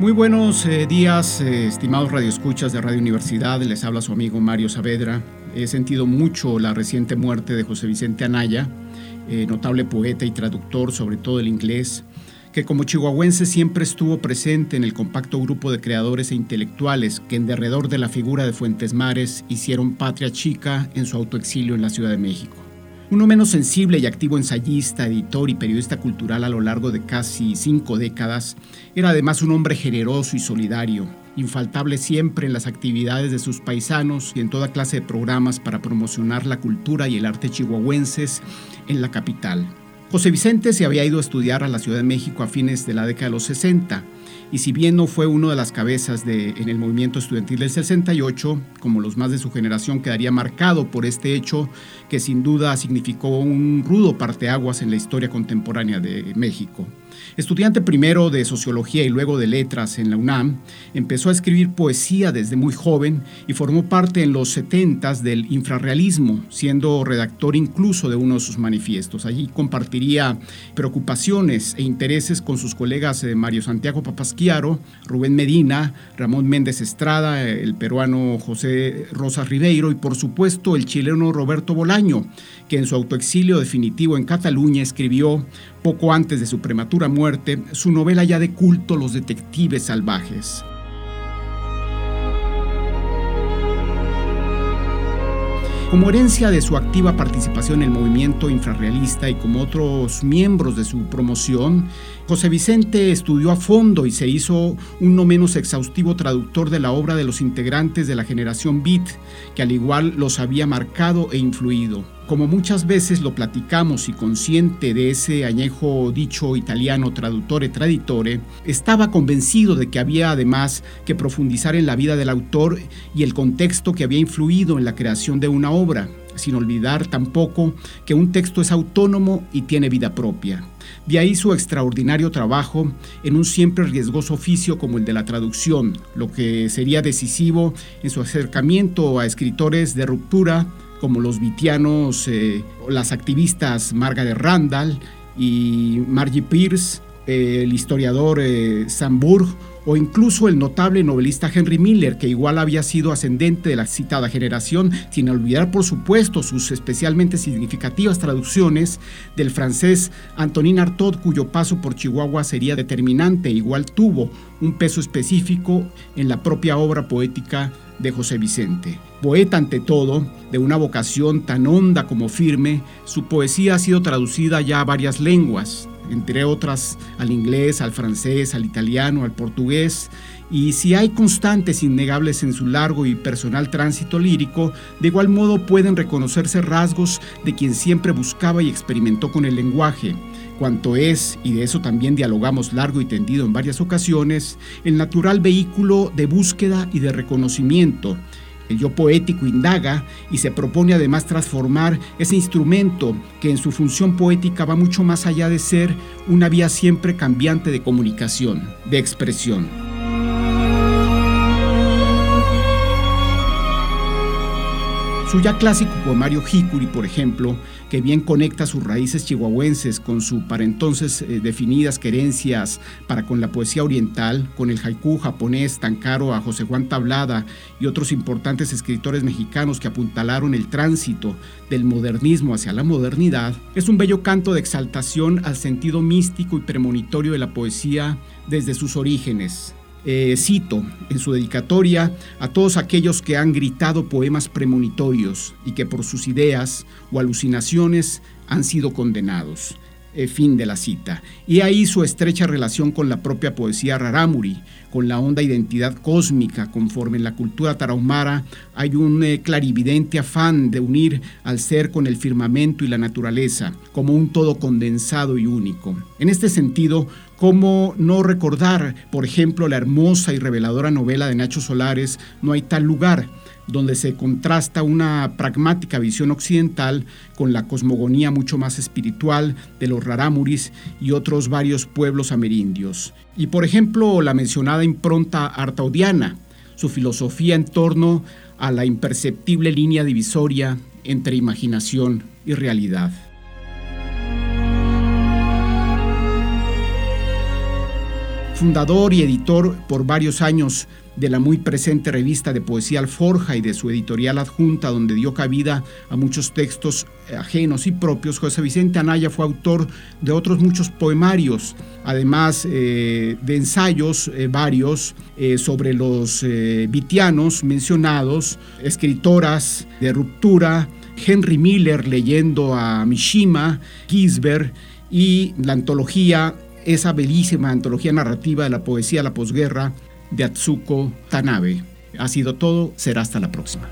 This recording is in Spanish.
Muy buenos eh, días, eh, estimados radioescuchas de Radio Universidad. Les habla su amigo Mario Saavedra. He sentido mucho la reciente muerte de José Vicente Anaya, eh, notable poeta y traductor, sobre todo el inglés, que como chihuahuense siempre estuvo presente en el compacto grupo de creadores e intelectuales que en derredor de la figura de Fuentes Mares hicieron patria chica en su autoexilio en la Ciudad de México. Uno menos sensible y activo ensayista, editor y periodista cultural a lo largo de casi cinco décadas, era además un hombre generoso y solidario, infaltable siempre en las actividades de sus paisanos y en toda clase de programas para promocionar la cultura y el arte chihuahuenses en la capital. José Vicente se había ido a estudiar a la Ciudad de México a fines de la década de los 60 y si bien no fue uno de las cabezas de, en el movimiento estudiantil del 68, como los más de su generación quedaría marcado por este hecho que sin duda significó un rudo parteaguas en la historia contemporánea de México. Estudiante primero de sociología y luego de letras en la UNAM, empezó a escribir poesía desde muy joven y formó parte en los 70 del infrarrealismo, siendo redactor incluso de uno de sus manifiestos. Allí compartiría preocupaciones e intereses con sus colegas eh, Mario Santiago Papasquiaro, Rubén Medina, Ramón Méndez Estrada, el peruano José Rosas Ribeiro y por supuesto el chileno Roberto Bolaño, que en su autoexilio definitivo en Cataluña escribió poco antes de su prematura muerte, su novela ya de culto Los Detectives Salvajes. Como herencia de su activa participación en el movimiento infrarrealista y como otros miembros de su promoción, José Vicente estudió a fondo y se hizo un no menos exhaustivo traductor de la obra de los integrantes de la generación Beat, que al igual los había marcado e influido. Como muchas veces lo platicamos y consciente de ese añejo dicho italiano traductore traditore, estaba convencido de que había además que profundizar en la vida del autor y el contexto que había influido en la creación de una obra, sin olvidar tampoco que un texto es autónomo y tiene vida propia. De ahí su extraordinario trabajo en un siempre riesgoso oficio como el de la traducción, lo que sería decisivo en su acercamiento a escritores de ruptura, como los vitianos, eh, las activistas Margaret Randall y Margie Pierce, el historiador eh, Sam Burg o incluso el notable novelista Henry Miller, que igual había sido ascendente de la citada generación, sin olvidar por supuesto sus especialmente significativas traducciones del francés Antonin Artaud, cuyo paso por Chihuahua sería determinante, igual tuvo un peso específico en la propia obra poética de José Vicente. Poeta ante todo, de una vocación tan honda como firme, su poesía ha sido traducida ya a varias lenguas, entre otras al inglés, al francés, al italiano, al portugués, y si hay constantes innegables en su largo y personal tránsito lírico, de igual modo pueden reconocerse rasgos de quien siempre buscaba y experimentó con el lenguaje, cuanto es, y de eso también dialogamos largo y tendido en varias ocasiones, el natural vehículo de búsqueda y de reconocimiento. El yo poético indaga y se propone además transformar ese instrumento que en su función poética va mucho más allá de ser una vía siempre cambiante de comunicación, de expresión. Su ya clásico poemario Hikuri, por ejemplo, que bien conecta sus raíces chihuahuenses con su para entonces eh, definidas querencias para con la poesía oriental, con el haiku japonés tan caro a José Juan Tablada y otros importantes escritores mexicanos que apuntalaron el tránsito del modernismo hacia la modernidad, es un bello canto de exaltación al sentido místico y premonitorio de la poesía desde sus orígenes, eh, cito en su dedicatoria a todos aquellos que han gritado poemas premonitorios y que por sus ideas o alucinaciones han sido condenados. Eh, fin de la cita. Y ahí su estrecha relación con la propia poesía rarámuri, con la honda identidad cósmica, conforme en la cultura tarahumara hay un eh, clarividente afán de unir al ser con el firmamento y la naturaleza, como un todo condensado y único. En este sentido, ¿cómo no recordar, por ejemplo, la hermosa y reveladora novela de Nacho Solares, No hay tal lugar? Donde se contrasta una pragmática visión occidental con la cosmogonía mucho más espiritual de los rarámuris y otros varios pueblos amerindios. Y por ejemplo, la mencionada impronta artaudiana, su filosofía en torno a la imperceptible línea divisoria entre imaginación y realidad. fundador y editor por varios años de la muy presente revista de poesía Alforja y de su editorial adjunta, donde dio cabida a muchos textos ajenos y propios, José Vicente Anaya fue autor de otros muchos poemarios, además eh, de ensayos eh, varios eh, sobre los vitianos mencionados, escritoras de ruptura, Henry Miller leyendo a Mishima, Gisbert y la antología, esa bellísima antología narrativa de la poesía de la posguerra, de Atsuko Tanabe. Ha sido todo, será hasta la próxima.